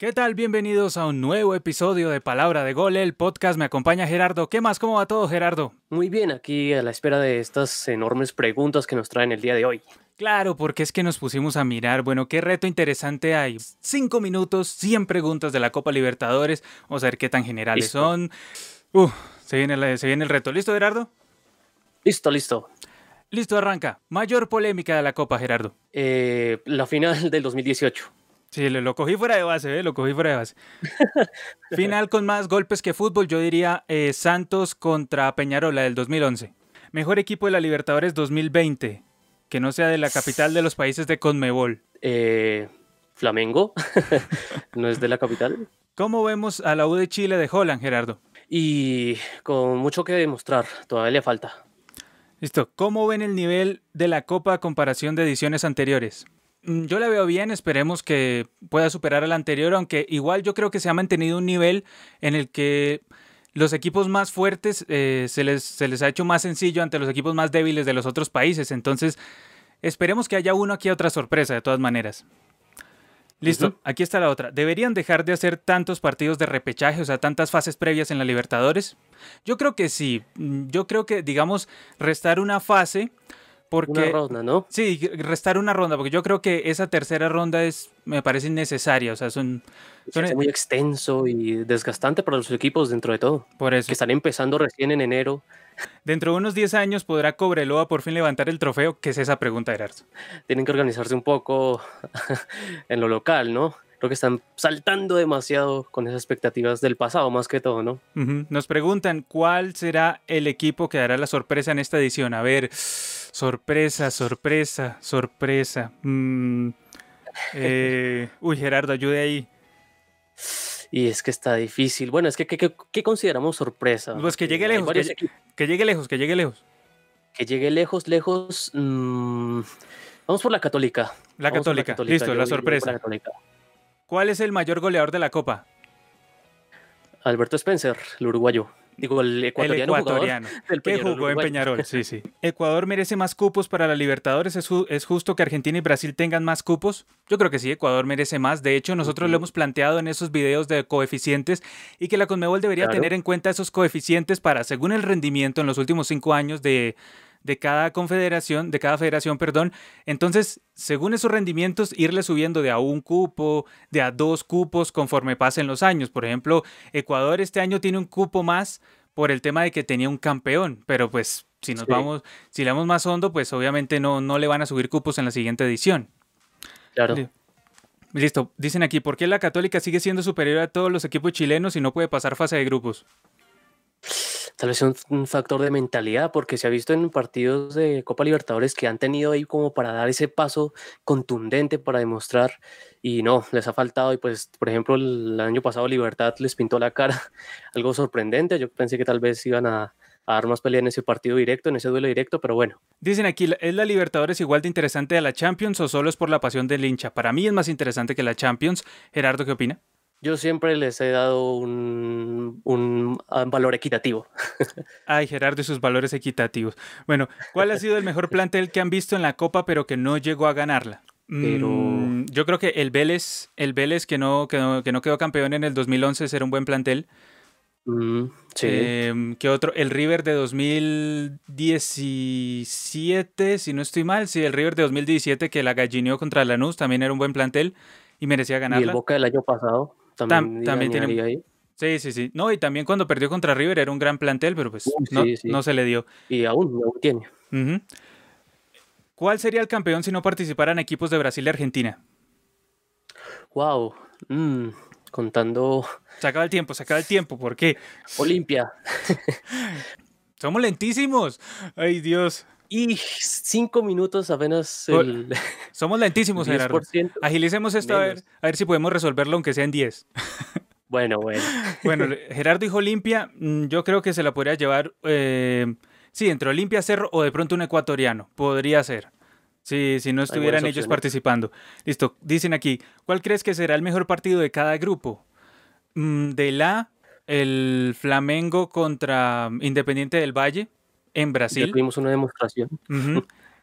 ¿Qué tal? Bienvenidos a un nuevo episodio de Palabra de Gol, el podcast. Me acompaña Gerardo. ¿Qué más? ¿Cómo va todo, Gerardo? Muy bien, aquí a la espera de estas enormes preguntas que nos traen el día de hoy. Claro, porque es que nos pusimos a mirar, bueno, qué reto interesante hay. Cinco minutos, 100 preguntas de la Copa Libertadores. Vamos a ver qué tan generales Listo. son. Uh, se viene, el- se viene el reto. ¿Listo, Gerardo? Listo, listo. Listo, arranca. Mayor polémica de la Copa, Gerardo. Eh, la final del 2018. Sí, lo, lo cogí fuera de base, ¿eh? lo cogí fuera de base. Final con más golpes que fútbol, yo diría eh, Santos contra Peñarola del 2011. Mejor equipo de la Libertadores 2020, que no sea de la capital de los países de Conmebol. Eh, Flamengo, no es de la capital. ¿Cómo vemos a la U de Chile de Holland, Gerardo? Y con mucho que demostrar, todavía le falta. Listo. ¿Cómo ven el nivel de la Copa a comparación de ediciones anteriores? Mm, Yo la veo bien, esperemos que pueda superar al anterior, aunque igual yo creo que se ha mantenido un nivel en el que los equipos más fuertes eh, se, les, se les ha hecho más sencillo ante los equipos más débiles de los otros países. Entonces, esperemos que haya uno aquí otra sorpresa, de todas maneras. Listo, aquí está la otra. ¿Deberían dejar de hacer tantos partidos de repechaje, o sea, tantas fases previas en la Libertadores? Yo creo que sí. Mm, Yo creo que, digamos, restar una fase porque... Una ronda, ¿no? Sí, restar una ronda, porque yo creo que esa tercera ronda es, me parece innecesaria, o sea, son, son- hace muy extenso y desgastante para los equipos dentro de todo. por eso. Que están empezando recién en enero. Dentro de unos 10 años podrá Cobreloa por fin levantar el trofeo, que es esa pregunta, Gerardo. Tienen que organizarse un poco en lo local, ¿no? Creo que están saltando demasiado con esas expectativas del pasado, más que todo, ¿no? Nos preguntan cuál será el equipo que dará la sorpresa en esta edición. A ver, sorpresa, sorpresa, sorpresa. Mm, eh, uy, Gerardo, ayude ahí. Y es que está difícil. Bueno, es que ¿qué, consideramos sorpresa? Pues que llegue lejos, que- llegue lejos, que llegue lejos. Que llegue lejos, lejos. mm, vamos por la Católica. La Vamos por Católica, listo, yo la sorpresa. la Católica. ¿Cuál es el mayor goleador de la Copa? Alberto Spencer, el uruguayo. Digo, el El ecuatoriano. jugador ecuatoriano. del que jugó en. Peñarol, sí, sí. ¿Ecuador merece más cupos para la Libertadores? ¿Es, ju- ¿Es justo que Argentina y Brasil tengan más cupos? Yo creo que sí, Ecuador merece más. De hecho, nosotros lo hemos planteado en esos videos de coeficientes y que la Conmebol debería Claro. tener en cuenta esos coeficientes para, según el rendimiento en los últimos cinco años de, de cada confederación, de cada federación, perdón. Entonces, según esos rendimientos, irle subiendo de a un cupo, de a dos cupos conforme pasen los años. Por ejemplo, Ecuador este año tiene un cupo más por el tema de que tenía un campeón, pero pues si nos Sí. vamos, si le vamos más hondo, pues obviamente no, no le van a subir cupos en la siguiente edición. Claro. Li- Listo, dicen aquí, ¿por qué la Católica sigue siendo superior a todos los equipos chilenos y no puede pasar fase de grupos? Tal vez un, un factor de mentalidad, porque se ha visto en partidos de Copa Libertadores que han tenido ahí como para dar ese paso contundente para demostrar, y no, les ha faltado. Y pues, por ejemplo, el año pasado Libertad les pintó la cara, algo sorprendente. Yo pensé que tal vez iban a, a dar más pelea en ese partido directo, en ese duelo directo, pero bueno, Dicen aquí, ¿es la Libertadores igual de interesante a la Champions o solo es por la pasión del hincha? Para mí es más interesante que la Champions. Gerardo, ¿qué opina? Yo siempre les he dado un, un, ah, valor equitativo. Ay, Gerardo y sus valores equitativos. Bueno, ¿cuál ha sido el mejor plantel que han visto en la Copa pero que no llegó a ganarla? Pero- Mm, yo creo que el Vélez, el Vélez que no, que no, que no quedó campeón en el 2011 era un buen plantel. Mm, sí, Em, ¿Qué otro? El River de 2017, si no estoy mal. Sí, el River de 2017 que la gallineó contra Lanús también era un buen plantel y merecía y el ganarla. Boca del año pasado Tam- también, también tiene- ahí. Sí, sí, sí. No, y también cuando perdió contra River era un gran plantel, pero pues no, sí, no se le dio. Y aún, aún tiene. ¿Cuál sería el campeón si no participaran equipos de Brasil y Argentina? Wow. mm, contando Se acaba el tiempo, se acaba el tiempo. ¿Por qué? Olimpia. Somos lentísimos. Ay, Dios. Y cinco minutos apenas el Somos lentísimos, Gerardo. 10%. Agilicemos esto a ver, a ver si podemos resolverlo aunque sea en 10. Bueno, bueno. Bueno, Gerardo dijo Olimpia. mm, Yo creo que se la podría llevar. eh, sí, entre Olimpia, Cerro o de pronto un ecuatoriano. Podría ser. Sí, si no estuvieran ellos opciones. participando. Listo. Dicen aquí, ¿cuál crees que será el mejor partido de cada grupo? Mm, de la, el Flamengo contra Independiente del Valle en Ya Brasil. tuvimos una demostración.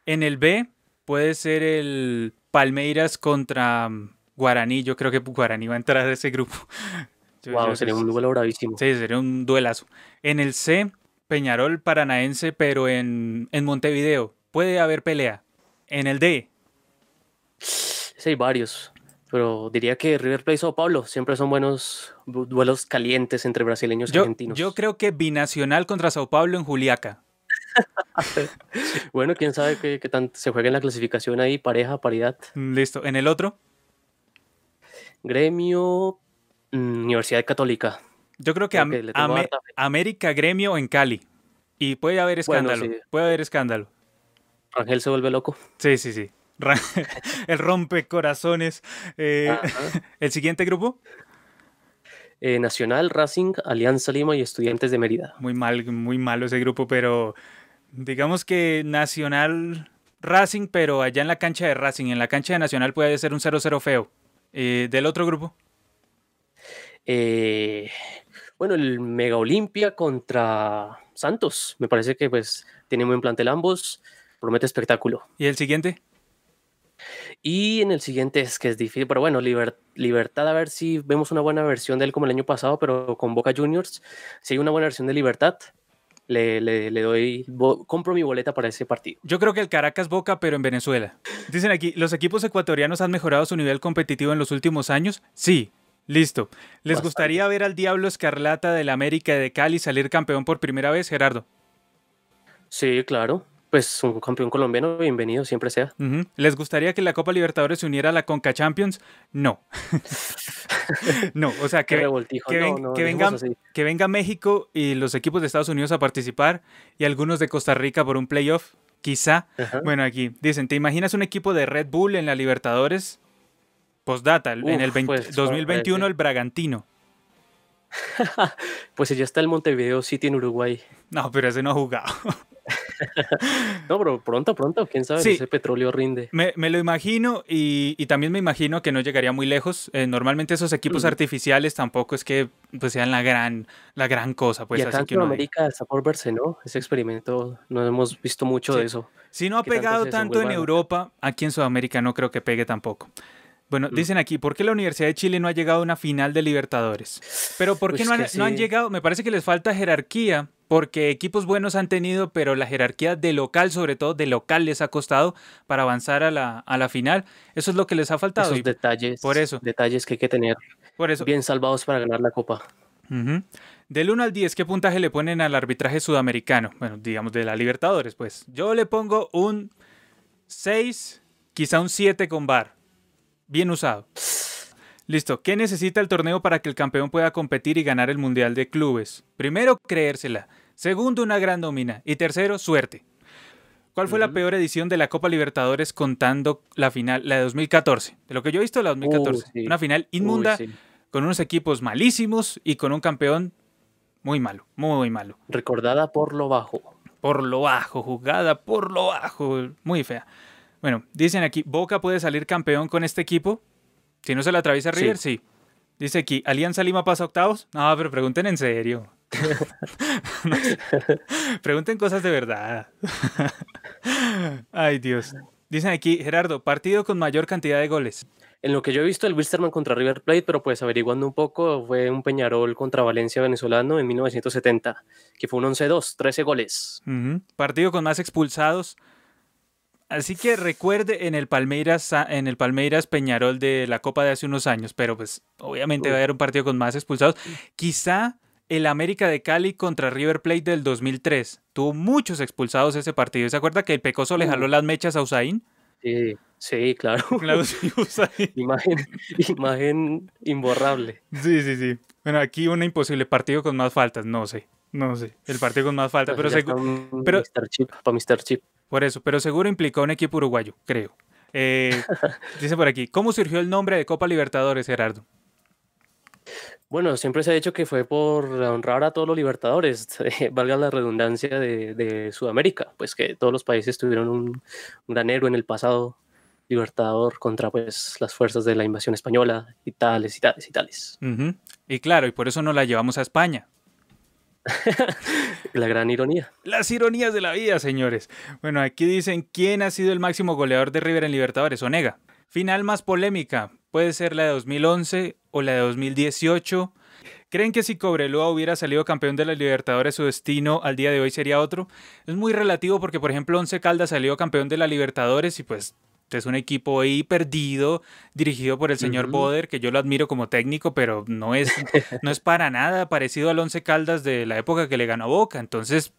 En el B puede ser el Palmeiras contra mm, Guaraní, yo creo que Guaraní va a entrar a ese grupo. wow, sería un duelo bravísimo. Sí, sería un duelazo. En el C, Peñarol Paranaense, pero en, en Montevideo. Puede haber pelea. En el D. Sí, hay varios. Pero diría que River Plate o Pablo siempre son buenos duelos calientes entre brasileños y argentinos. Yo creo que binacional contra Sao Paulo en Juliaca. bueno, quién sabe qué, tanto se juega en la clasificación ahí, pareja, paridad. Listo. ¿En el otro? Gremio, mm, Universidad Católica. Yo creo que, América Gremio en Cali. Y puede haber escándalo. Puede haber escándalo. Ángel se vuelve loco. Sí, sí, sí. el rompe corazones. Eh, ¿El siguiente grupo? Eh, Nacional, Racing, Alianza Lima y Estudiantes de Mérida. Muy mal, muy malo ese grupo, pero digamos que Nacional, Racing, pero allá en la cancha de Racing, en la cancha de Nacional puede ser un 0-0 feo. Eh, ¿Del otro grupo? bueno, el Mega Olimpia contra Santos. Me parece que pues tiene buen plantel ambos. Promete espectáculo. ¿Y el siguiente? Y en el siguiente es que es difícil, pero bueno, Libertad, a ver si vemos una buena versión de él como el año pasado, pero con Boca Juniors. Si hay una buena versión de Libertad, le, le, doy, compro mi boleta para ese partido. Yo creo que el Caracas Boca, pero en Venezuela. Dicen aquí, ¿los equipos ecuatorianos han mejorado su nivel competitivo en los últimos años? Sí. Listo. ¿Les gustaría ver al Diablo Escarlata del América de Cali salir campeón por primera vez, Gerardo? Sí, claro. Pues un campeón colombiano, bienvenido, siempre sea. ¿Les gustaría que la Copa Libertadores se uniera a la Conca Champions? No. no, o sea, que, que, venga, México y los equipos de Estados Unidos a participar y algunos de Costa Rica por un playoff, quizá. Bueno, aquí dicen, ¿te imaginas un equipo de Red Bull en la Libertadores? Postdata, en el 2021 pues, el Bragantino. pues ya está el Montevideo City en Uruguay. No, pero ese no ha jugado. no, pero pronto, pronto, quién sabe, si ese petróleo rinde. Me, lo imagino y, también me imagino que no llegaría muy lejos. Eh, normalmente esos equipos artificiales tampoco es que pues, sean la gran, la gran cosa. Pues, y acá en América está por verse, ¿no? Ese experimento, no hemos visto mucho de eso. Si no ha pegado tanto en Europa, aquí en Sudamérica no creo que pegue tampoco. Bueno, mm. dicen aquí, ¿por qué la Universidad de Chile no ha llegado a una final de Libertadores? Pero ¿por qué pues no, han, llegado? Me parece que les falta jerarquía, porque equipos buenos han tenido, pero la jerarquía de local, sobre todo de local, les ha costado para avanzar a la, a la final. Eso es lo que les ha faltado. Esos detalles, por eso. detalles que hay que tener por eso. bien salvados para ganar la Copa. Del 1 al 10, ¿qué puntaje le ponen al arbitraje sudamericano? Bueno, digamos de la Libertadores, pues. Yo le pongo un 6, quizá un 7 con bar bien usado. Listo, ¿qué necesita el torneo para que el campeón pueda competir y ganar el Mundial de Clubes? Primero, creérsela. Segundo, una gran domina. Y tercero, suerte. ¿Cuál fue la peor edición de la Copa Libertadores contando la final, la de 2014? De lo que yo he visto, la 2014. Una final inmunda, con unos equipos malísimos y con un campeón muy malo, muy malo. Recordada por lo bajo. Por lo bajo, jugada por lo bajo, muy fea. Bueno, dicen aquí, Boca puede salir campeón con este equipo. Si no se la atraviesa River, sí. Dice aquí, ¿Alianza Lima pasa octavos? No, pero pregunten en serio. pregunten cosas de verdad. Ay, Dios. Dicen aquí, Gerardo, partido con mayor cantidad de goles. En lo que yo he visto, el Wilsterman contra River Plate, pero pues averiguando un poco, fue un Peñarol contra Valencia venezolano en 1970, que fue un 11-2, 13 goles. Partido con más expulsados. Así que recuerde en el Palmeiras, en el Palmeiras Peñarol de la Copa de hace unos años, pero pues obviamente va a haber un partido con más expulsados. Quizá el América de Cali contra River Plate del 2003. Tuvo muchos expulsados ese partido. ¿Se acuerda que el Pecoso le jaló las mechas a Usain? Sí, sí, claro. imagen, imagen imborrable. Sí, sí, sí. Bueno, aquí un imposible partido con más faltas, no sé. No sé, el partido con más faltas, pues pero, seguro, pero Chip, para Mr. Chip. Por eso, pero seguro implicó un equipo uruguayo, creo. Eh, dice por aquí, ¿cómo surgió el nombre de Copa Libertadores, Gerardo? Bueno, siempre se ha dicho que fue por honrar a todos los libertadores, valga la redundancia de, Sudamérica, pues que todos los países tuvieron un, gran héroe en el pasado libertador contra pues las fuerzas de la invasión española y tales y tales y tales. Y claro, y por eso no la llevamos a España, la gran ironía. Las ironías de la vida, señores. Bueno, aquí dicen quién ha sido el máximo goleador de River en Libertadores, Onega. Final más polémica. puede ser la de 2011 o la de 2018. ¿Creen que si Cobreloa hubiera salido campeón de la Libertadores, su destino al día de hoy sería otro? Es muy relativo porque, por ejemplo, Once Caldas salió campeón de la Libertadores y pues es un equipo ahí perdido, dirigido por el señor Boder, que yo lo admiro como técnico, pero no es, no es para nada parecido al Once Caldas de la época que le ganó Boca. Entonces,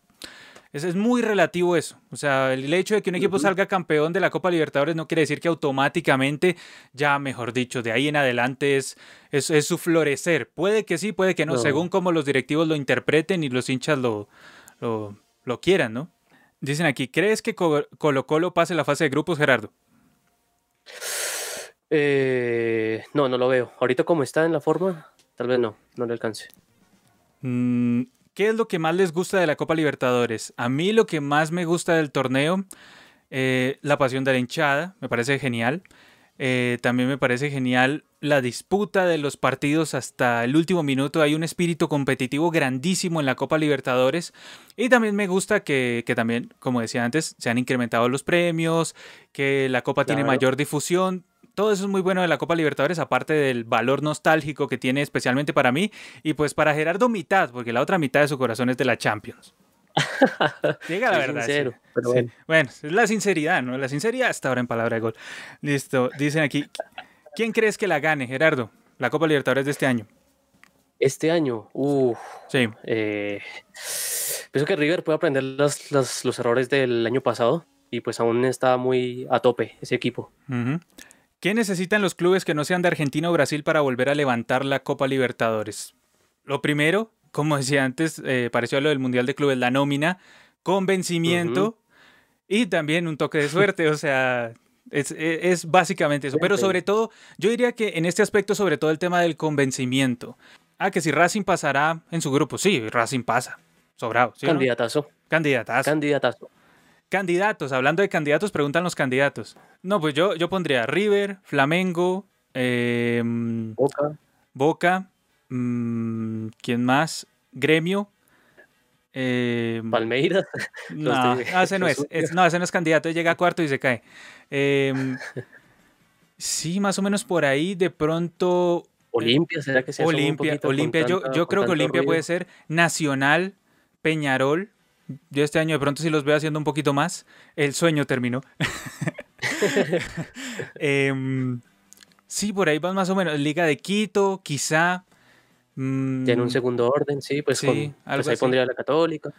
es, es, muy relativo eso. O sea, el hecho de que un equipo salga campeón de la Copa Libertadores no quiere decir que automáticamente, ya mejor dicho, de ahí en adelante es, es, es su florecer. Puede que sí, puede que no, según como los directivos lo interpreten y los hinchas lo, lo, lo quieran, ¿no? Dicen aquí, ¿crees que Colo Colo pase la fase de grupos, Gerardo? Eh, no, no lo veo. Ahorita como está en la forma, tal vez no, no le alcance. Mm, ¿Qué es lo que más les gusta de la Copa Libertadores? A mí lo que más me gusta del torneo, eh, la pasión de la hinchada, me parece genial. Eh, también me parece genial la disputa de los partidos hasta el último minuto. Hay un espíritu competitivo grandísimo en la Copa Libertadores. Y también me gusta que, también, como decía antes, se han incrementado los premios, que la Copa tiene mayor difusión. Todo eso es muy bueno de la Copa Libertadores, aparte del valor nostálgico que tiene especialmente para mí y pues para Gerardo mitad, porque la otra mitad de su corazón es de la Champions. Diga la verdad. bueno. es la sinceridad, ¿no? La sinceridad está ahora en palabra de gol. Listo. Dicen aquí, ¿quién crees que la gane, Gerardo? La Copa Libertadores de este año. Este año, uff. Sí. Eh, pienso que River puede aprender los, los, errores del año pasado y pues aún está muy a tope ese equipo. ¿Qué necesitan los clubes que no sean de Argentina o Brasil para volver a levantar la Copa Libertadores? Lo primero, como decía antes, eh, pareció a lo del Mundial de Clubes, la nómina, convencimiento y también un toque de suerte, o sea, es, es, básicamente eso. Pero sobre todo, yo diría que en este aspecto, sobre todo el tema del convencimiento. Ah, que si Racing pasará en su grupo, sí, Racing pasa, sobrado. Candidatazo. Candidatazo. Candidatazo. Candidatos, hablando de candidatos, preguntan los candidatos. No, pues yo, yo pondría River, Flamengo, em, Boca. Boca, Mm, ¿Quién más? Gremio. Eh, Palmeiras. No, ese no es, no, ese no es candidato, llega a cuarto y se cae. Em, sí, más o menos por ahí, de pronto. Olimpia, ¿será que se Olimpia, Olimpia, yo, yo creo que Olimpia puede ser Nacional, Peñarol. Yo este año de pronto sí los veo haciendo un poquito más. El sueño terminó. Em, sí, por ahí van más o menos. Liga de Quito, quizá. Tiene un mm, segundo orden, sí, pues, sí, pues ahí pondría la católica.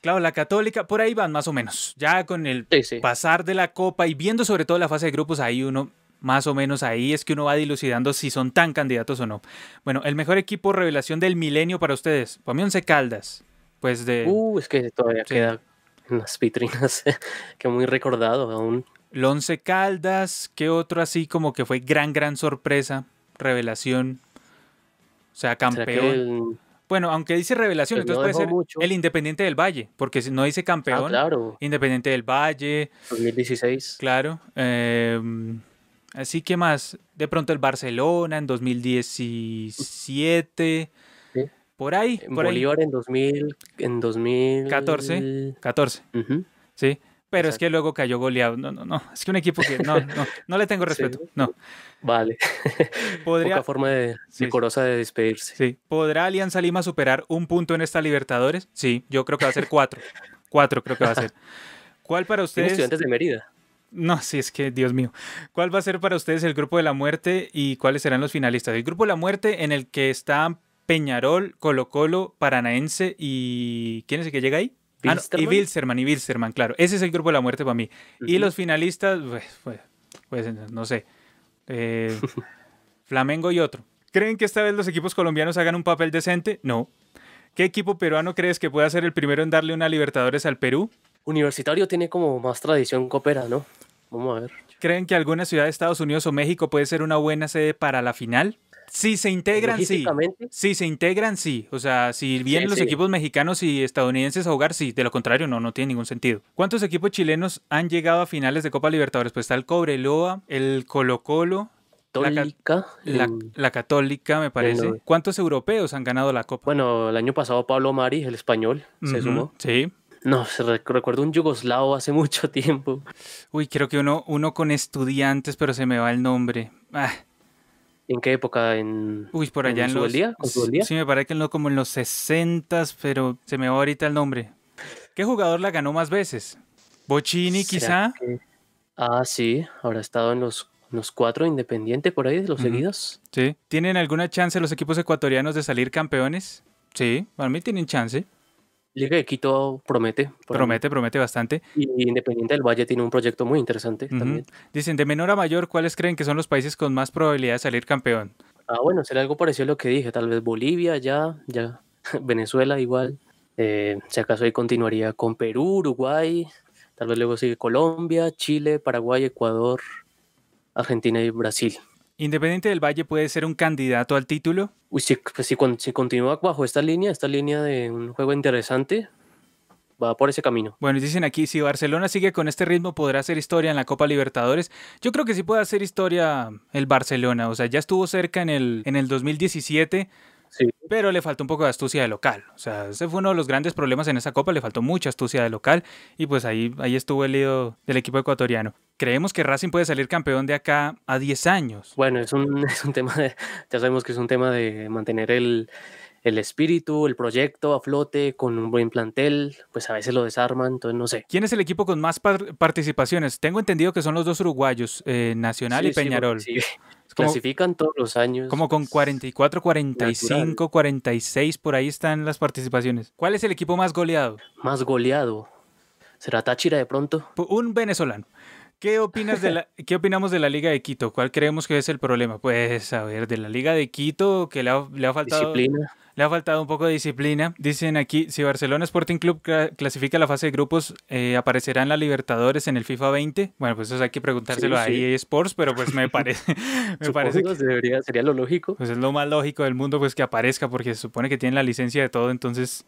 Claro, la católica, por ahí van más o menos. Ya con el pasar de la copa y viendo sobre todo la fase de grupos, ahí uno, más o menos ahí es que uno va dilucidando si son tan candidatos o no. Bueno, el mejor equipo revelación del milenio para ustedes. Para mí, Once Caldas. Pues de. Uh, es que todavía queda en las vitrinas, que muy recordado aún. El Once Caldas, ¿qué otro así como que fue gran, gran sorpresa? Revelación. O sea, campeón. Bueno, aunque dice revelación, entonces puede ser el Independiente del Valle, porque si no dice campeón, ah, claro. Independiente del Valle. 2016. Claro. Em, así que más, de pronto el Barcelona en 2017. Sí. Por ahí. por Bolívar en 2000, en 2014. 14. Sí. Pero es que luego cayó goleado. No, no, no. Es que un equipo que no, no, no le tengo respeto. No. Vale. Podría... Poca forma de, decorosa de despedirse. Sí. ¿Podrá Alianza Lima superar un punto en esta Libertadores? Sí, yo creo que va a ser cuatro. cuatro creo que va a ser. ¿Cuál para ustedes? estudiantes de Mérida. No, sí, es que, Dios mío. ¿Cuál va a ser para ustedes el grupo de la muerte y cuáles serán los finalistas? El grupo de la muerte en el que están Peñarol, Colo Colo, Paranaense y... ¿Quién es el que llega ahí? Ah, y Wilsterman, y Wilsterman, claro. Ese es el grupo de la muerte para mí. Y los finalistas, pues, pues, pues no sé. Eh, Flamengo y otro. ¿Creen que esta vez los equipos colombianos hagan un papel decente? No. ¿Qué equipo peruano crees que pueda ser el primero en darle una Libertadores al Perú? Universitario tiene como más tradición coopera, ¿no? Vamos a ver. ¿Creen que alguna ciudad de Estados Unidos o México puede ser una buena sede para la final? Si se integran, sí. Si se integran, sí. O sea, si vienen los equipos mexicanos y estadounidenses a jugar, sí. De lo contrario, no, no tiene ningún sentido. ¿Cuántos equipos chilenos han llegado a finales de Copa Libertadores? Pues está el Cobreloa, el Colo Colo, Católica. La, Católica, me parece. ¿Cuántos europeos han ganado la Copa? Bueno, el año pasado Pablo Mari, el español, se sumó. Sí. No, se recuerdo un yugoslavo hace mucho tiempo. Uy, creo que uno, uno con estudiantes, pero se me va el nombre. Ah. ¿En qué época? ¿En, Uy, por allá en, los... día? Sí, me parece que no, como en los 60 pero se me va ahorita el nombre. ¿Qué jugador la ganó más veces? ¿Bochini quizá? Ah, sí, habrá estado en los, los cuatro Independiente por ahí, de los seguidos. Sí. ¿Tienen alguna chance los equipos ecuatorianos de salir campeones? Sí, para mí tienen chance. Liga de Quito promete. Promete, promete bastante. Y Independiente del Valle tiene un proyecto muy interesante también. Dicen, de menor a mayor, ¿cuáles creen que son los países con más probabilidad de salir campeón? Ah, bueno, será algo parecido a lo que dije. Tal vez Bolivia, ya, ya. Venezuela igual. Eh, si acaso ahí continuaría con Perú, Uruguay. Tal vez luego sigue Colombia, Chile, Paraguay, Ecuador, Argentina y Brasil. ¿Independiente del Valle puede ser un candidato al título? Uy, si, pues si, si, continúa bajo esta línea, esta línea de un juego interesante, va por ese camino. Bueno, dicen aquí, si Barcelona sigue con este ritmo, ¿podrá hacer historia en la Copa Libertadores? Yo creo que sí puede hacer historia el Barcelona. O sea, ya estuvo cerca en el, en el 2017 pero le faltó un poco de astucia de local. O sea, ese fue uno de los grandes problemas en esa copa, le faltó mucha astucia de local y pues ahí, ahí estuvo el lío del equipo ecuatoriano. Creemos que Racing puede salir campeón de acá a 10 años. Bueno, es un, es un tema de, ya sabemos que es un tema de mantener el, el espíritu, el proyecto a flote, con un buen plantel, pues a veces lo desarman, entonces no sé. ¿Quién es el equipo con más participaciones? Tengo entendido que son los dos uruguayos, eh, Nacional y Peñarol. Sí, Clasifican todos los años. Como con 44, 45, 46, por ahí están las participaciones. ¿Cuál es el equipo más goleado? Más goleado. ¿Será Táchira de pronto? Un venezolano. ¿Qué opinas de la, qué opinamos de la Liga de Quito? ¿Cuál creemos que es el problema? Pues a ver, de la Liga de Quito que le ha, le ha faltado disciplina. Le ha faltado un poco de disciplina. Dicen aquí, si Barcelona Sporting Club clasifica la fase de grupos, eh, ¿aparecerán la Libertadores en el FIFA 20? Bueno, pues eso hay que preguntárselo a EA Sports, pero pues me parece... me parece que debería, sería lo lógico. Pues es lo más lógico del mundo pues que aparezca, porque se supone que tienen la licencia de todo, entonces...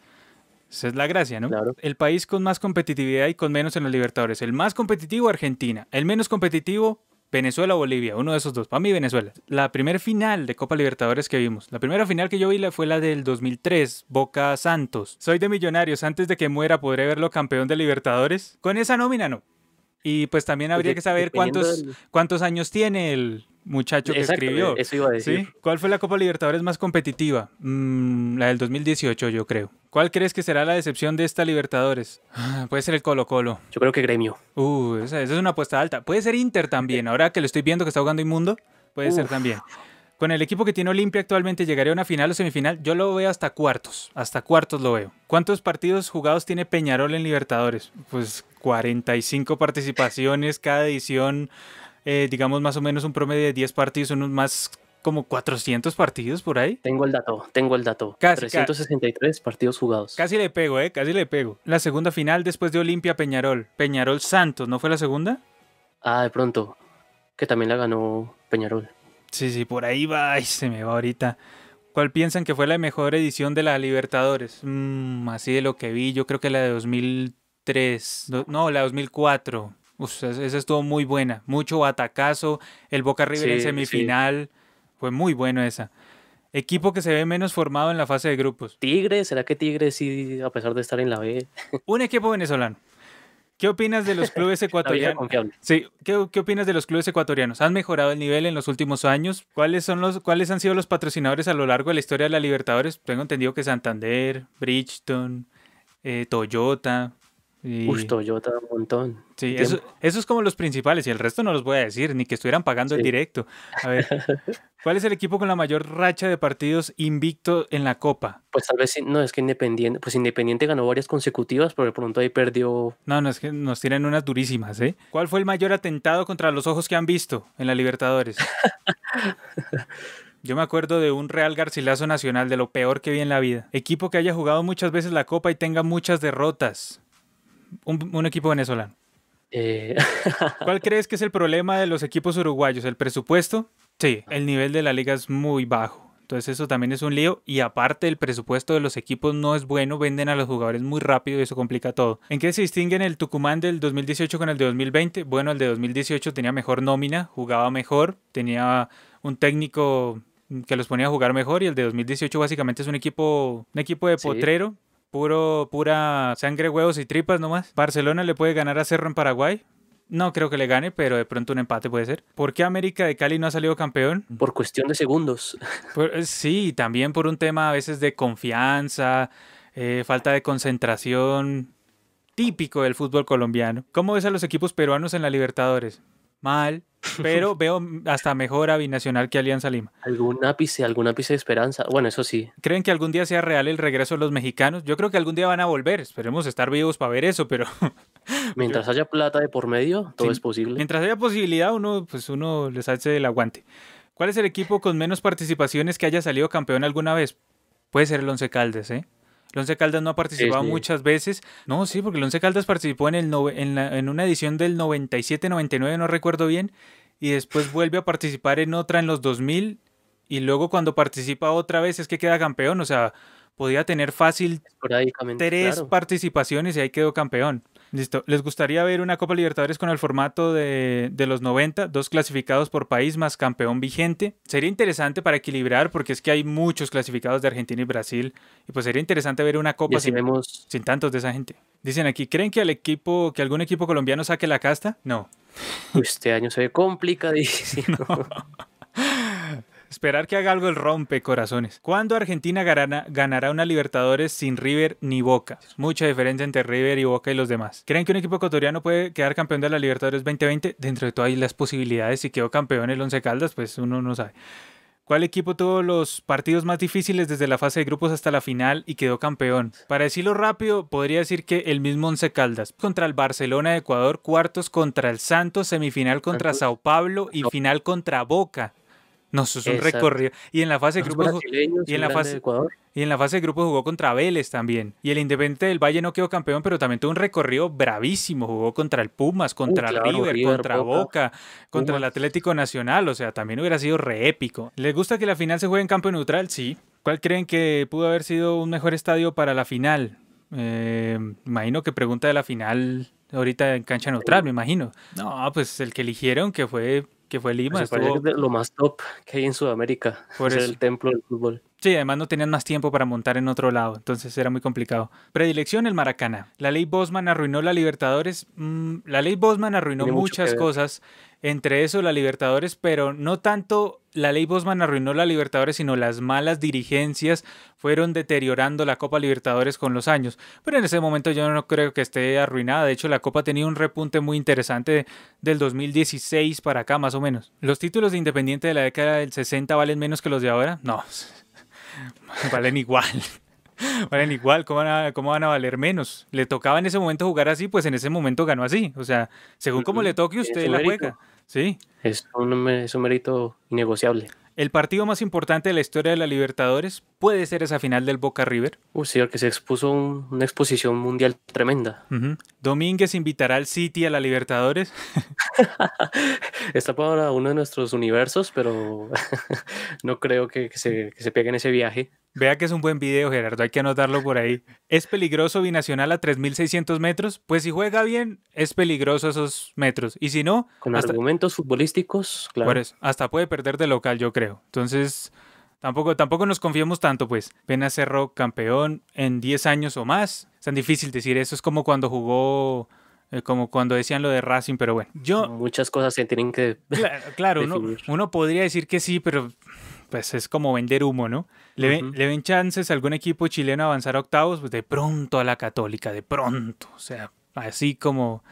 Esa es la gracia, ¿no? Claro. El país con más competitividad y con menos en los Libertadores. El más competitivo, Argentina. El menos competitivo, Venezuela o Bolivia, uno de esos dos. Para mí, Venezuela. La primera final de Copa Libertadores que vimos. La primera final que yo vi fue la del 2003, Boca Santos. Soy de Millonarios. Antes de que muera, podré verlo campeón de Libertadores. Con esa nómina, no. Y pues también habría que saber cuántos, cuántos años tiene el, muchacho que escribió. Eso iba a decir. ¿Cuál fue la Copa Libertadores más competitiva? Mm, la del 2018, yo creo. ¿Cuál crees que será la decepción de esta Libertadores? Ah, puede ser el Colo Colo. Yo creo que Gremio. Uh, esa, es una apuesta alta. Puede ser Inter también. Ahora que lo estoy viendo que está jugando Inmundo, puede ser también. Con el equipo que tiene Olimpia actualmente llegaría a una final o semifinal. Yo lo veo hasta cuartos. Hasta cuartos lo veo. ¿Cuántos partidos jugados tiene Peñarol en Libertadores? Pues 45 participaciones cada edición eh, digamos más o menos un promedio de 10 partidos, unos más como 400 partidos por ahí. Tengo el dato, tengo el dato. Casi, 363 partidos jugados. Casi le pego, ¿eh? Casi le pego. La segunda final después de Olimpia Peñarol. Peñarol Santos, ¿no fue la segunda? Ah, de pronto. Que también la ganó Peñarol. Sí, sí, por ahí va. Ay, se me va ahorita. ¿Cuál piensan que fue la mejor edición de la Libertadores? Mm, así de lo que vi, yo creo que la de 2003. No, la de 2004 esa estuvo muy buena. Mucho batacazo. El Boca River en semifinal. Fue muy bueno esa. Equipo que se ve menos formado en la fase de grupos. Tigre, ¿será que Tigre sí, a pesar de estar en la B? Un equipo venezolano. ¿Qué opinas de los clubes ecuatorianos? Sí, ¿qué, ¿qué, opinas de los clubes ecuatorianos? ¿Han mejorado el nivel en los últimos años? ¿Cuáles, son los, ¿Cuáles han sido los patrocinadores a lo largo de la historia de la Libertadores? Tengo entendido que Santander, Bridgestone, eh, Toyota, y... Toyota, un montón. Sí, eso, es como los principales y el resto no los voy a decir, ni que estuvieran pagando en directo. A ver, ¿cuál es el equipo con la mayor racha de partidos invicto en la Copa? Pues tal vez, no, es que Independiente, pues Independiente ganó varias consecutivas, pero de pronto ahí perdió. No, no, es que nos tienen unas durísimas, ¿eh? ¿Cuál fue el mayor atentado contra los ojos que han visto en la Libertadores? Yo me acuerdo de un Real Garcilaso Nacional, de lo peor que vi en la vida. Equipo que haya jugado muchas veces la Copa y tenga muchas derrotas un, equipo venezolano. Eh, ¿Cuál crees que es el problema de los equipos uruguayos? ¿El presupuesto? Sí, el nivel de la liga es muy bajo. Entonces eso también es un lío y aparte el presupuesto de los equipos no es bueno, venden a los jugadores muy rápido y eso complica todo. ¿En qué se distinguen el Tucumán del 2018 con el de 2020? Bueno, el de 2018 tenía mejor nómina, jugaba mejor, tenía un técnico que los ponía a jugar mejor y el de 2018 básicamente es un equipo un equipo de potrero puro, pura sangre, huevos y tripas nomás. Barcelona le puede ganar a Cerro en Paraguay. No creo que le gane, pero de pronto un empate puede ser. ¿Por qué América de Cali no ha salido campeón? Por cuestión de segundos. Por- sí, también por un tema a veces de confianza, eh, falta de concentración, típico del fútbol colombiano. ¿Cómo ves a los equipos peruanos en la Libertadores? Mal, pero veo hasta mejor a Binacional que Alianza Lima. Algún ápice, algún ápice de esperanza. Bueno, eso sí. ¿Creen que algún día sea real el regreso de los mexicanos? Yo creo que algún día van a volver. Esperemos estar vivos para ver eso, pero Mientras haya plata de por medio, todo Sí, es posible. mientras haya posibilidad, uno, pues uno les hace el aguante. ¿Cuál es el equipo con menos participaciones que haya salido campeón alguna vez? Puede ser el Once Caldas, ¿eh? El Once Caldas no ha participado sí. muchas veces. No, sí, porque el Once Caldas participó en, el en, la- en una edición del 97-99, no recuerdo bien, y después vuelve a participar en otra en los 2000, y luego cuando participa otra vez es que queda campeón. O sea, podía tener fácil tres claro. participaciones y ahí quedó campeón. Listo. ¿Les gustaría ver una Copa Libertadores con el formato de, de los 90? Dos clasificados por país más campeón vigente. Sería interesante para equilibrar porque es que hay muchos clasificados de Argentina y Brasil. Y pues sería interesante ver una Copa así sin, vemos sin tantos de esa gente. Dicen aquí, ¿creen que al equipo, que algún equipo colombiano saque la casta? No. este año se ve complicadísimo. Esperar que haga algo el rompe corazones. ¿Cuándo Argentina ganará, ganará una Libertadores sin River ni Boca? Mucha diferencia entre River y Boca y los demás. ¿Creen que un equipo ecuatoriano puede quedar campeón de la Libertadores 2020? Dentro de todas las posibilidades, si quedó campeón el Once Caldas, pues uno no sabe. ¿Cuál equipo tuvo los partidos más difíciles desde la fase de grupos hasta la final y quedó campeón? Para decirlo rápido, podría decir que el mismo Once Caldas. Contra el Barcelona de Ecuador, cuartos contra el Santos, semifinal contra. Sao Paulo y final contra Boca. No, eso es un Exacto. recorrido. Y en la fase de grupos y en la fase- y en la fase de grupos jugó contra Vélez también. Y el Independiente del Valle no quedó campeón, pero también tuvo un recorrido bravísimo. Jugó contra el Pumas, contra claro, River, River, contra Boca, Boca, contra el. Atlético Nacional. O sea, también hubiera sido re épico. ¿Les gusta que la final se juegue en campo neutral? Sí. ¿Cuál creen que pudo haber sido un mejor estadio para la final? Eh, imagino que pregunta de la final ahorita en cancha neutral, me imagino. No, pues el que eligieron que fue que fue Lima. Pues estuvo- es lo más top que hay en Sudamérica. Por es eso. el templo del fútbol. Sí, además no tenían más tiempo para montar en otro lado, entonces era muy complicado. Predilección el Maracaná. La ley Bosman arruinó la Libertadores. Mm, la ley Bosman arruinó muchas cosas, entre eso la Libertadores, pero no tanto la ley Bosman arruinó la Libertadores, sino las malas dirigencias fueron deteriorando la Copa Libertadores con los años. Pero en ese momento yo no creo que esté arruinada. De hecho, la Copa tenía un repunte muy interesante del 2016 para acá, más o menos. ¿Los títulos de Independiente de la década del 60 valen menos que los de ahora? No, valen igual. Valen igual, ¿cómo van, a, ¿cómo van a valer menos? Le tocaba en ese momento jugar así, pues en ese momento ganó así. O sea, según como le toque, usted la mérito. juega. Sí. Es un, es un mérito innegociable. El partido más importante de la historia de la Libertadores puede ser esa final del Boca River. Uy, sí, que se expuso un- una exposición mundial tremenda. Ujú. Domínguez invitará al City a la Libertadores. Está para uno de nuestros universos, pero no creo que, que se, que se pegue en ese viaje. Vea que es un buen video, Gerardo, hay que anotarlo por ahí. ¿Es peligroso binacional a 3.600 metros? Pues si juega bien, es peligroso esos metros. Y si no, Con hasta, argumentos futbolísticos, claro. por eso, hasta puede perder de local, yo creo. Entonces, tampoco, tampoco nos confiemos tanto, pues. Apenas cerró campeón en 10 años o más. Es tan difícil decir eso. Es como cuando jugó, eh, como cuando decían lo de Racing, pero bueno. Yo, Muchas cosas se tienen que... Claro, claro uno, definir. uno podría decir que sí, pero pues es como vender humo, ¿no? ¿Le, ven, Ujú. ¿Le ven chances a algún equipo chileno a avanzar a octavos? Pues de pronto a la católica, de pronto. O sea, así como,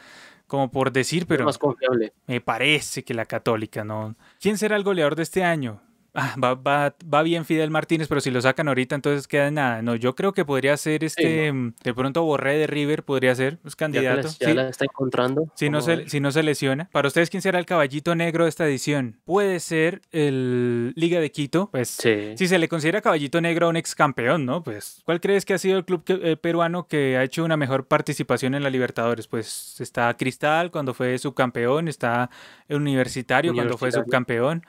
como por decir, Pero pero más confiable. me parece que la católica, ¿no? ¿Quién será el goleador de este año? Ah, va, va, va bien Fidel Martínez, pero si lo sacan ahorita, entonces queda en nada. No, yo creo que podría ser este, mm, de pronto Borré de River, podría ser, es Ya, que candidato. ya Sí. la está encontrando. Si no, se, si no se lesiona. Para ustedes, ¿quién será el caballito negro de esta edición? Puede ser el Liga de Quito. Pues Sí. si se le considera caballito negro a un ex campeón, ¿no? Pues, ¿cuál crees que ha sido el club que- eh, peruano que ha hecho una mejor participación en la Libertadores? Pues está Cristal cuando fue subcampeón, está el Universitario, cuando fue Universitario. subcampeón.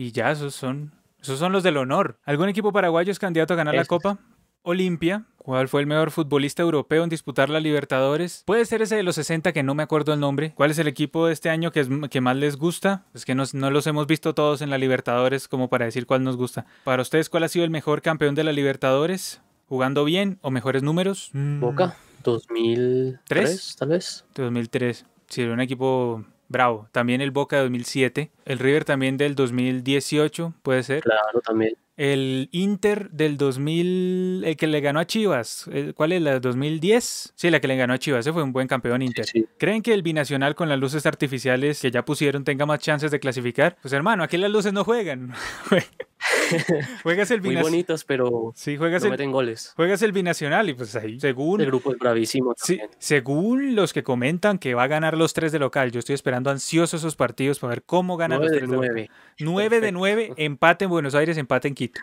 Y ya, esos son, esos son los del honor. ¿Algún equipo paraguayo es candidato a ganar la. Copa? Olimpia, ¿cuál fue el mejor futbolista europeo en disputar la Libertadores? Puede ser ese de los 60 que no me acuerdo el nombre. ¿Cuál es el equipo de este año que, es, que más les gusta? Es que nos- no los hemos visto todos en la Libertadores como para decir cuál nos gusta. Para ustedes, ¿cuál ha sido el mejor campeón de la Libertadores? ¿Jugando bien o mejores números? Mm, Boca, 2003, tal vez. 2003. Sí, era un equipo bravo. También el Boca de 2007. El River también del 2018, puede ser. Claro, también. El Inter del 2000, el que le ganó a Chivas. ¿Cuál es la 2010? Sí, la que le ganó a Chivas. Ese fue un buen campeón Inter. Sí. ¿Creen que el binacional con las luces artificiales que ya pusieron tenga más chances de clasificar? Pues hermano, aquí las luces no juegan. juegas el Muy binacional. bonitos, pero Sí, juegas no el, meten goles. juegas el binacional y pues ahí, según El grupo es bravísimo Sí, según los que comentan que va a ganar los tres de local, yo estoy esperando ansioso esos partidos para ver cómo ganan los de tres de local. nueve. 9 de Perfecto. 9, empate en Buenos Aires, empate en Quito.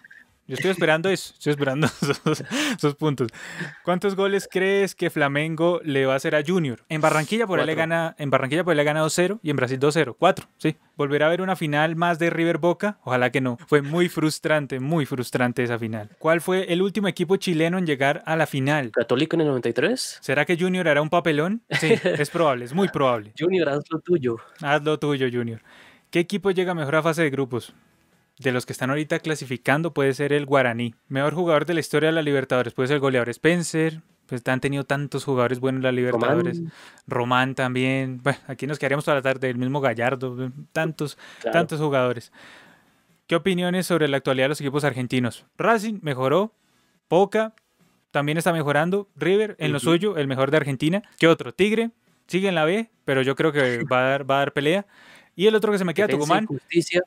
Yo estoy esperando eso, estoy esperando esos, esos puntos. ¿Cuántos goles crees que Flamengo le va a hacer a Junior? En Barranquilla por ahí le gana, en Barranquilla por ahí le gana 2-0 y en Brasil 2-0, 4, sí. ¿Volverá a haber una final más de River Boca? Ojalá que no. Fue muy frustrante, muy frustrante esa final. ¿Cuál fue el último equipo chileno en llegar a la final? Católico en el 93. ¿Será que Junior hará un papelón? Sí, es probable, es muy probable. Junior, haz lo tuyo. Haz lo tuyo, Junior. ¿Qué equipo llega mejor a fase de grupos? De los que están ahorita clasificando puede ser el Guaraní. Mejor jugador de la historia de la Libertadores puede ser el goleador Spencer. Pues han tenido tantos jugadores buenos en la Libertadores. Román, Román también. Bueno, aquí nos quedaríamos toda la tarde. El mismo Gallardo. Tantos, claro. tantos jugadores. ¿Qué opiniones sobre la actualidad de los equipos argentinos? Racing mejoró. Poca también está mejorando. River en lo suyo, el mejor de Argentina. ¿Qué otro? Tigre sigue en la B, pero yo creo que va a dar, va a dar pelea. Y el otro que se me queda, Defensa Tucumán. Justicia.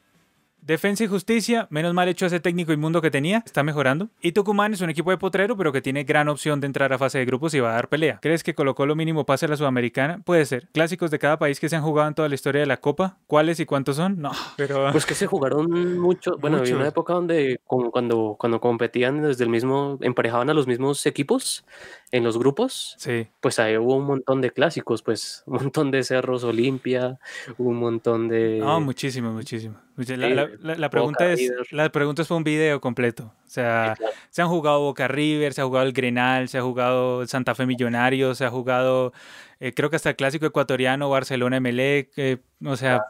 Defensa y justicia, menos mal hecho ese técnico inmundo que tenía, está mejorando. Y Tucumán es un equipo de potrero, pero que tiene gran opción de entrar a fase de grupos y va a dar pelea. ¿Crees que colocó lo mínimo pase a la Sudamericana? Puede ser. Clásicos de cada país que se han jugado en toda la historia de la Copa. ¿Cuáles y cuántos son? No, pero. Pues que se jugaron mucho. Bueno, había una época donde como cuando, cuando competían desde el mismo, emparejaban a los mismos equipos en los grupos, Sí. pues ahí hubo un montón de clásicos, pues un montón de Cerros Olimpia, un montón de... No, muchísimo, muchísimo. La, Sí, la- la- la pregunta es, River. la pregunta fue un video completo. O sea, Sí, claro. se han jugado Boca River, se ha jugado el Grenal, se ha jugado Santa Fe Millonarios, se ha jugado, eh, creo que hasta el clásico ecuatoriano, Barcelona Emelec, eh, o sea,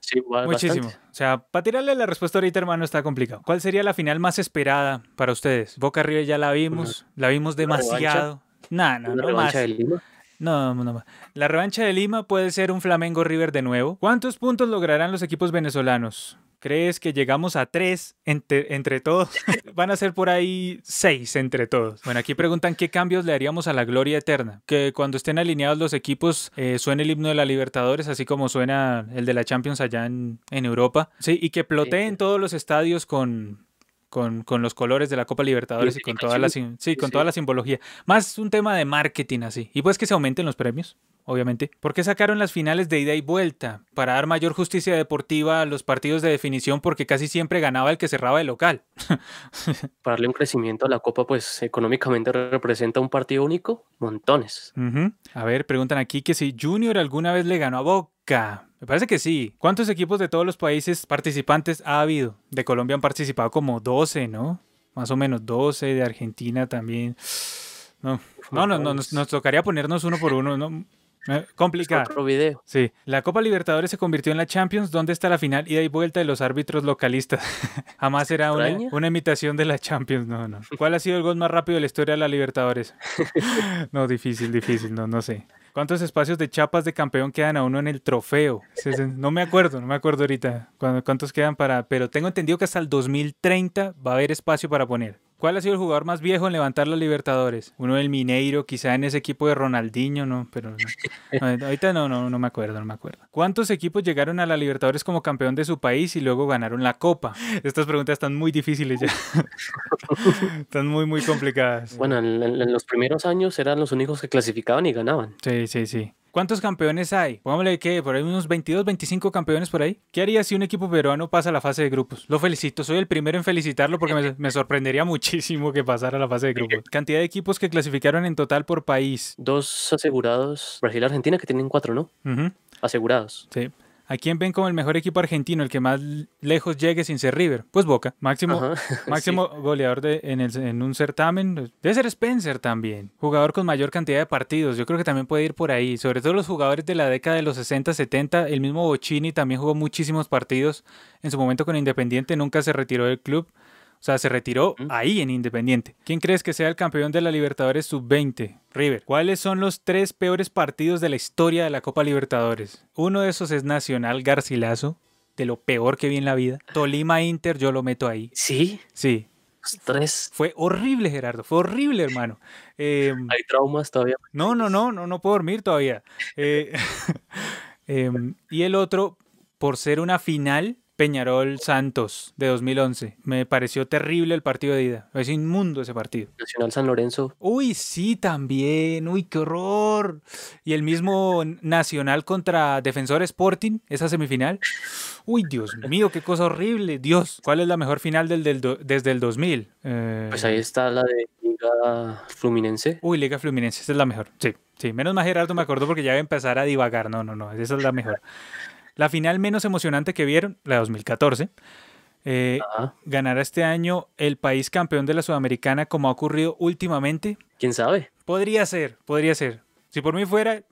Sí, muchísimo. bastante. O sea, para tirarle la respuesta ahorita, hermano, está complicado. ¿Cuál sería la final más esperada para ustedes? Boca River ya la vimos, la vimos demasiado. No, no, no más. revancha de Lima. No, no más. La revancha de Lima puede ser un Flamengo River de nuevo. ¿Cuántos puntos lograrán los equipos venezolanos? ¿Crees que llegamos a tres entre, entre todos? Van a ser por ahí seis entre todos. Bueno, aquí preguntan qué cambios le haríamos a la gloria eterna. Que cuando estén alineados los equipos eh, suene el himno de la Libertadores, así como suena el de la Champions allá en, en Europa. Sí, y que ploteen todos los estadios con, con, con los colores de la Copa Libertadores y con toda la, sí, con sí. toda la simbología. Más un tema de marketing así. Y pues que se aumenten los premios, obviamente. ¿Por qué sacaron las finales de ida y vuelta? Para dar mayor justicia deportiva a los partidos de definición porque casi siempre ganaba el que cerraba el local. Para darle un crecimiento a la Copa, pues económicamente representa un partido único, montones. A ver, preguntan aquí que si Junior alguna vez le ganó a Boca. Me parece que sí. ¿Cuántos equipos de todos los países participantes ha habido? De Colombia han participado como 12, ¿no? Más o menos 12, de Argentina también. No, no, no, no, nos, nos tocaría ponernos uno por uno, ¿no? Eh, Complicado. otro video. Sí, la Copa Libertadores se convirtió en la Champions, donde está la final ida y vuelta de los árbitros localistas. Jamás era una, una imitación de la Champions, no, no. ¿Cuál ha sido el gol más rápido de la historia de la Libertadores? no, difícil, difícil, no, no sé. ¿Cuántos espacios de chapas de campeón quedan a uno en el trofeo? No me acuerdo, no me acuerdo ahorita cuántos quedan para... Pero tengo entendido que hasta el 2030 va a haber espacio para poner. ¿Cuál ha sido el jugador más viejo en levantar los Libertadores? Uno del Mineiro, quizá en ese equipo de Ronaldinho, no, pero no. No, ahorita no, no, no me acuerdo, no me acuerdo. ¿Cuántos equipos llegaron a la Libertadores como campeón de su país y luego ganaron la Copa? Estas preguntas están muy difíciles ya. están muy, muy complicadas. Bueno, en, en- en los primeros años eran los únicos que clasificaban y ganaban. Sí, sí, sí. ¿Cuántos campeones hay? Pongámosle que por ahí unos 22, 25 campeones por ahí. ¿Qué haría si un equipo peruano pasa a la fase de grupos? Lo felicito, soy el primero en felicitarlo porque me, me sorprendería muchísimo que pasara a la fase de grupos. Cantidad de equipos que clasificaron en total por país. Dos asegurados, Brasil y Argentina, que tienen cuatro, ¿no? Asegurados. sí. ¿A quién ven como el mejor equipo argentino, el que más lejos llegue sin ser River? Pues Boca. Máximo, Ajá, Máximo goleador de, en, el- en un certamen. Debe ser Spencer también. Jugador con mayor cantidad de partidos. Yo creo que también puede ir por ahí. Sobre todo los jugadores de la década de los 60, 70. El mismo Bocini también jugó muchísimos partidos. En su momento con Independiente nunca se retiró del club. O sea, se retiró ahí en Independiente. ¿Quién crees que sea el campeón de la Libertadores Sub-20? River. ¿Cuáles son los tres peores partidos de la historia de la Copa Libertadores? Uno de esos es Nacional Garcilaso, de lo peor que vi en la vida. Tolima Inter, yo lo meto ahí. ¿Sí? Sí. Tres. Fue horrible, Gerardo. Fue horrible, hermano. Em, Hay traumas todavía. No, no, no, no, no puedo dormir todavía. Eh, em, y el otro, por ser una final, Peñarol Santos de 2011. Me pareció terrible el partido de ida. Es inmundo ese partido. Nacional San Lorenzo. Uy, sí, también. Uy, qué horror. Y el mismo Nacional contra Defensor Sporting, esa semifinal. Uy, Dios mío, qué cosa horrible. Dios, ¿cuál es la mejor final del, desde el 2000? Eh, pues ahí está la de Liga Fluminense. Uy, Liga Fluminense, esa es la mejor. Sí, sí. Menos más Gerardo me acuerdo porque ya voy a empezar a divagar. No, no, no, esa es la mejor. La final menos emocionante que vieron, la 2014. Eh, ¿Ganará este año el país campeón de la Sudamericana como ha ocurrido últimamente? ¿Quién sabe? Podría ser, podría ser. Si por mí fuera,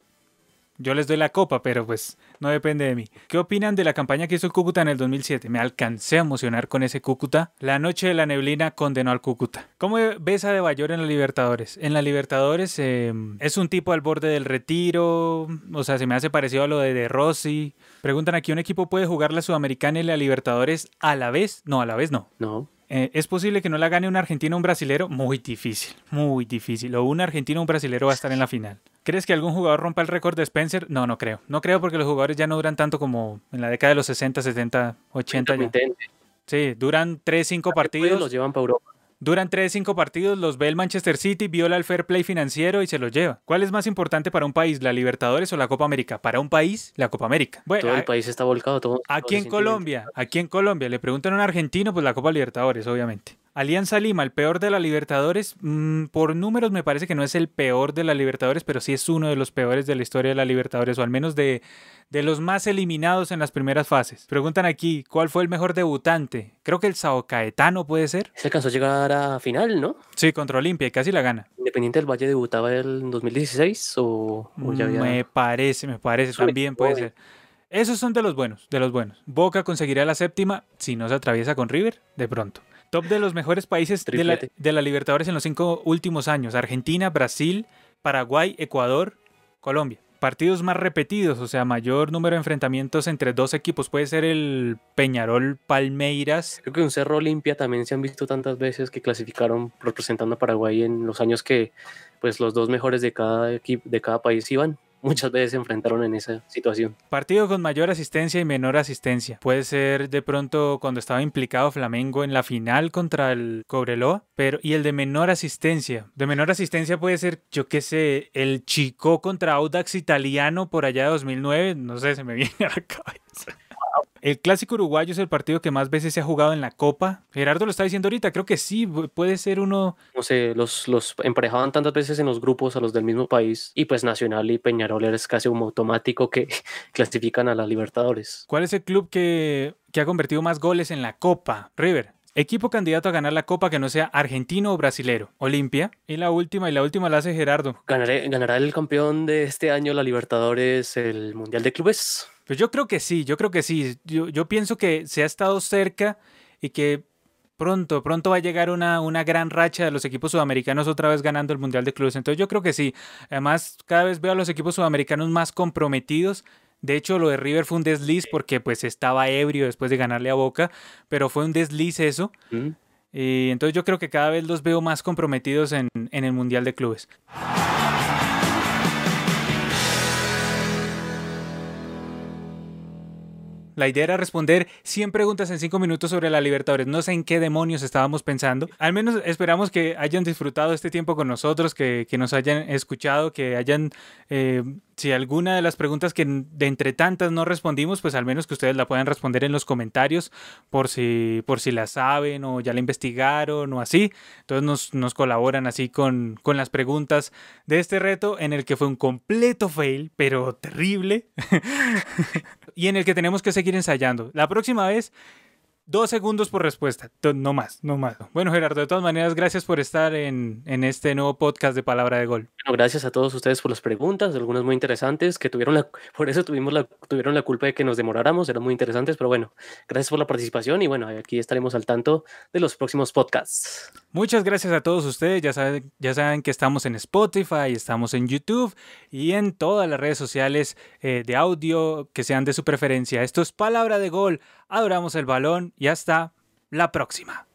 yo les doy la copa, pero pues no depende de mí. ¿Qué opinan de la campaña que hizo Cúcuta en el 2007? Me alcancé a emocionar con ese Cúcuta. La noche de la neblina condenó al Cúcuta. ¿Cómo ves a De Bayor en la Libertadores? En la Libertadores em, es un tipo al borde del retiro, o sea, se me hace parecido a lo de De Rossi. Preguntan aquí, ¿un equipo puede jugar la Sudamericana y la Libertadores a la vez? No, a la vez no. No. Eh, ¿Es posible que no la gane un argentino o un brasilero? Muy difícil, muy difícil. O un argentino o un brasilero va a estar en la final. ¿Crees que algún jugador rompa el récord de Spencer? No, no creo. No creo porque los jugadores ya no duran tanto como en la década de los 60, 70, 80. Sí, duran 3, 5 partidos. Los llevan para Europa. Duran 3-5 partidos, los ve el Manchester City, viola el fair play financiero y se los lleva. ¿Cuál es más importante para un país, la Libertadores o la Copa América? Para un país, la Copa América. Bueno, todo el país está volcado. Todo, aquí en Colombia, aquí en Colombia, le preguntan a un argentino, pues la Copa Libertadores, obviamente. Alianza Lima, el peor de la Libertadores, mm, por números me parece que no es el peor de la Libertadores, pero sí es uno de los peores de la historia de la Libertadores, o al menos de, de los más eliminados en las primeras fases. Preguntan aquí, ¿cuál fue el mejor debutante? Creo que el Sao Caetano puede ser. Se alcanzó a llegar a final, ¿no? Sí, contra Olimpia y casi la gana. ¿Independiente del Valle debutaba en 2016 o, ya había... Me parece, me parece, también puede ser. Esos son de los buenos, de los buenos. Boca conseguirá la séptima si no se atraviesa con River, de pronto. Top de los mejores países de la, Libertadores en los cinco últimos años. Argentina, Brasil, Paraguay, Ecuador, Colombia. Partidos más repetidos, o sea, mayor número de enfrentamientos entre dos equipos. Puede ser el Peñarol Palmeiras. Creo que un Cerro Olimpia también se han visto tantas veces que clasificaron representando a Paraguay en los años que pues los dos mejores de cada equipo de cada país iban muchas veces se enfrentaron en esa situación. Partido con mayor asistencia y menor asistencia. Puede ser de pronto cuando estaba implicado Flamengo en la final contra el Cobreloa, pero y el de menor asistencia. De menor asistencia puede ser, yo qué sé, el Chico contra Audax italiano por allá de 2009, no sé, se me viene a la cabeza. El clásico uruguayo es el partido que más veces se ha jugado en la Copa. Gerardo lo está diciendo ahorita, creo que sí, puede ser uno. No sé, los, los emparejaban tantas veces en los grupos a los del mismo país y pues Nacional y Peñarol es casi un automático que clasifican a la Libertadores. ¿Cuál es el club que, que ha convertido más goles en la Copa? River. Equipo candidato a ganar la Copa que no sea argentino o brasilero. Olimpia. Y la última, y la última la hace Gerardo. ¿Ganará el campeón de este año la Libertadores el Mundial de Clubes? Pues yo creo que sí, yo creo que sí. Yo, yo pienso que se ha estado cerca y que pronto, pronto va a llegar una, una gran racha de los equipos sudamericanos otra vez ganando el Mundial de Clubes. Entonces yo creo que sí. Además, cada vez veo a los equipos sudamericanos más comprometidos. De hecho, lo de River fue un desliz porque pues estaba ebrio después de ganarle a Boca, pero fue un desliz eso. Y entonces yo creo que cada vez los veo más comprometidos en, en el Mundial de Clubes. La idea era responder 100 preguntas en 5 minutos sobre la Libertadores. No sé en qué demonios estábamos pensando. Al menos esperamos que hayan disfrutado este tiempo con nosotros, que, nos hayan escuchado, que hayan eh, si alguna de las preguntas que de entre tantas no respondimos, pues al menos que ustedes la puedan responder en los comentarios por si, por si la saben o ya la investigaron o así. Entonces nos, nos colaboran así con, con las preguntas de este reto en el que fue un completo fail, pero terrible, y en el que tenemos que seguir ensayando. La próxima vez Dos segundos por respuesta, no más, no más. Bueno, Gerardo, de todas maneras, gracias por estar en, en este nuevo podcast de Palabra de Gol. Bueno, gracias a todos ustedes por las preguntas, algunas muy interesantes, que tuvieron la, por eso tuvimos la, tuvieron la culpa de que nos demoráramos, eran muy interesantes, pero bueno, gracias por la participación y bueno, aquí estaremos al tanto de los próximos podcasts. Muchas gracias a todos ustedes, ya saben, ya saben que estamos en Spotify, estamos en YouTube y en todas las redes sociales eh, de audio que sean de su preferencia. Esto es Palabra de Gol, adoramos el balón y hasta la próxima.